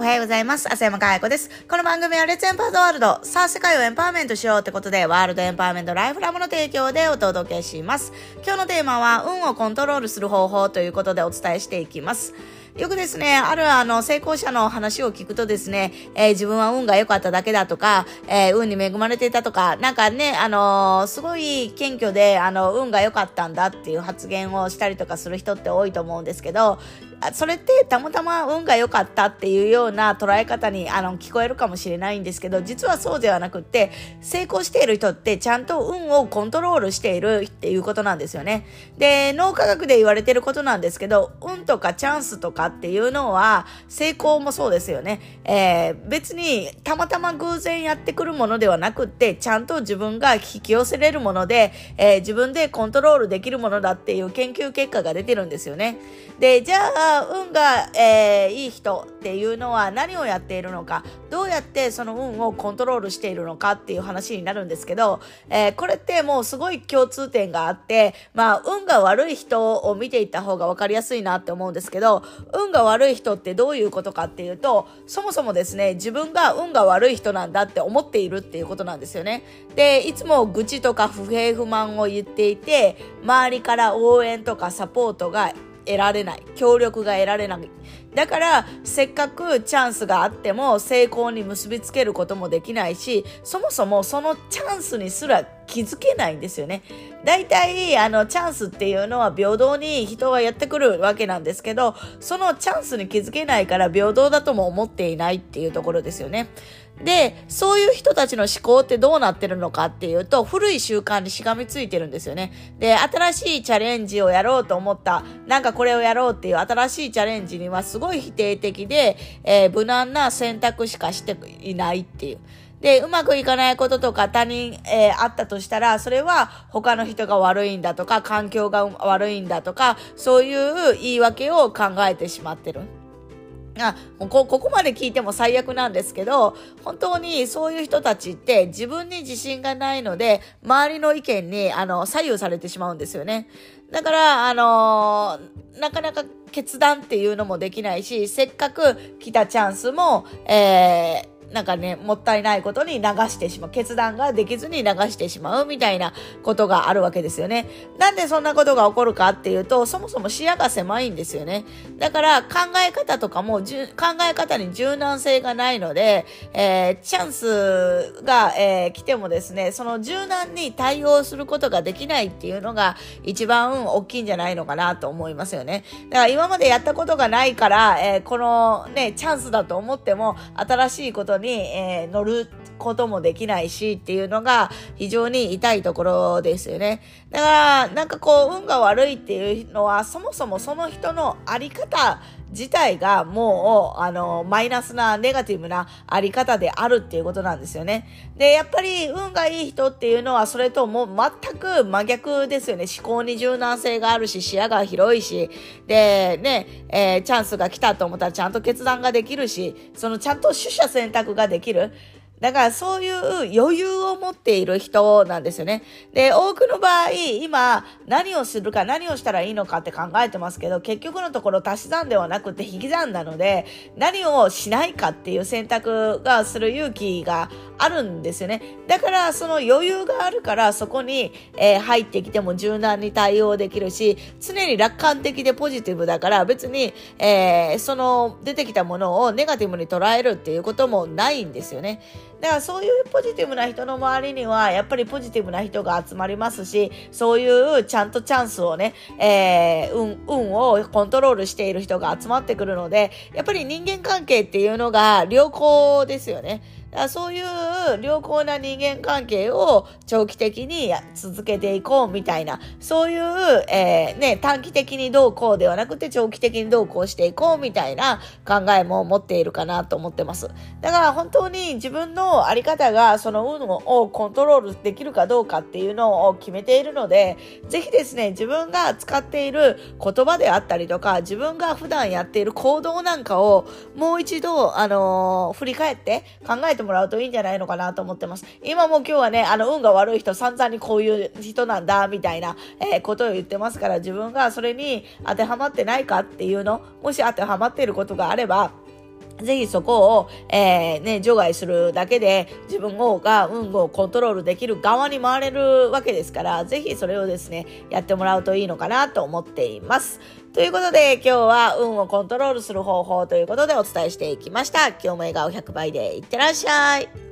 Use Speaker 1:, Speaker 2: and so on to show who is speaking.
Speaker 1: おはようございます。浅山かや子です。この番組はレッツエンパードワールド。さあ、世界をエンパワーメントしようってことで、ワールドエンパワーメントライフラムの提供でお届けします。今日のテーマは、運をコントロールする方法ということでお伝えしていきます。よくですね、あるあの成功者の話を聞くとですね、えー、自分は運が良かっただけだとか、えー、運に恵まれていたとか、なんかね、あのー、すごい謙虚で、あの、運が良かったんだっていう発言をしたりとかする人って多いと思うんですけど、それってたまたま運が良かったっていうような捉え方にあの聞こえるかもしれないんですけど、実はそうではなくって、成功している人ってちゃんと運をコントロールしているっていうことなんですよね。で、脳科学で言われてることなんですけど、運とかチャンスとかっていうのは、成功もそうですよね。えー、別にたまたま偶然やってくるものではなくって、ちゃんと自分が引き寄せれるもので、えー、自分でコントロールできるものだっていう研究結果が出てるんですよね。で、じゃあ、運が、えー、いい人っていうのは何をやっているのか、どうやってその運をコントロールしているのかっていう話になるんですけど、えー、これってもうすごい共通点があって、まあ、運が悪い人を見ていった方が分かりやすいなって思うんですけど、運が悪い人ってどういうことかっていうと、そもそもですね、自分が運が悪い人なんだって思っているっていうことなんですよね。で、いつも愚痴とか不平不満を言っていて、周りから応援とかサポートが得られない。協力が得られない。だから、せっかくチャンスがあっても成功に結びつけることもできないし、そもそもそのチャンスにすら気づけないんですよね。大体、あの、チャンスっていうのは平等に人はやってくるわけなんですけど、そのチャンスに気づけないから平等だとも思っていないっていうところですよね。で、そういう人たちの思考ってどうなってるのかっていうと、古い習慣にしがみついてるんですよね。で、新しいチャレンジをやろうと思った、なんかこれをやろうっていう新しいチャレンジにはすごい否定的で、えー、無難な選択しかしていないっていう。で、うまくいかないこととか他人、えー、あったとしたら、それは他の人が悪いんだとか、環境が悪いんだとか、そういう言い訳を考えてしまってる。あこここまで聞いても最悪なんですけど、本当にそういう人たちって自分に自信がないので、周りの意見にあの左右されてしまうんですよね。だから、あの、なかなか決断っていうのもできないし、せっかく来たチャンスも、えーなんかね、もったいないことに流してしまう。決断ができずに流してしまうみたいなことがあるわけですよね。なんでそんなことが起こるかっていうと、そもそも視野が狭いんですよね。だから考え方とかも、考え方に柔軟性がないので、えー、チャンスが、えー、来てもですね、その柔軟に対応することができないっていうのが一番大きいんじゃないのかなと思いますよね。だから今までやったことがないから、えー、このね、チャンスだと思っても、新しいことに、えー、乗ることもできないしっていうのが非常に痛いところですよね。だから、なんかこう、運が悪いっていうのは、そもそもその人のあり方自体がもう、あの、マイナスな、ネガティブなあり方であるっていうことなんですよね。で、やっぱり運がいい人っていうのは、それとも全く真逆ですよね。思考に柔軟性があるし、視野が広いし、で、ね、えー、チャンスが来たと思ったらちゃんと決断ができるし、そのちゃんと取捨選択ができる。だからそういう余裕を持っている人なんですよね。で、多くの場合、今何をするか何をしたらいいのかって考えてますけど、結局のところ足し算ではなくて引き算なので、何をしないかっていう選択がする勇気があるんですよね。だからその余裕があるからそこに、えー、入ってきても柔軟に対応できるし、常に楽観的でポジティブだから別に、えー、その出てきたものをネガティブに捉えるっていうこともないんですよね。だからそういうポジティブな人の周りには、やっぱりポジティブな人が集まりますし、そういうちゃんとチャンスをね、えー、運、運をコントロールしている人が集まってくるので、やっぱり人間関係っていうのが良好ですよね。そういう良好な人間関係を長期的に続けていこうみたいな、そういう、えー、ね、短期的にどうこうではなくて長期的にどうこうしていこうみたいな考えも持っているかなと思ってます。だから本当に自分のあり方がその運をコントロールできるかどうかっていうのを決めているので、ぜひですね、自分が使っている言葉であったりとか、自分が普段やっている行動なんかをもう一度、あのー、振り返って考えててもらうといいんじゃないのかなと思ってます。今も今日はね、あの、運が悪い人、散々にこういう人なんだ、みたいな、えー、ことを言ってますから、自分がそれに当てはまってないかっていうの、もし当てはまっていることがあれば、ぜひそこを、えー、ね、除外するだけで自分が運をコントロールできる側に回れるわけですから、ぜひそれをですね、やってもらうといいのかなと思っています。ということで今日は運をコントロールする方法ということでお伝えしていきました。今日も笑顔100倍でいってらっしゃい。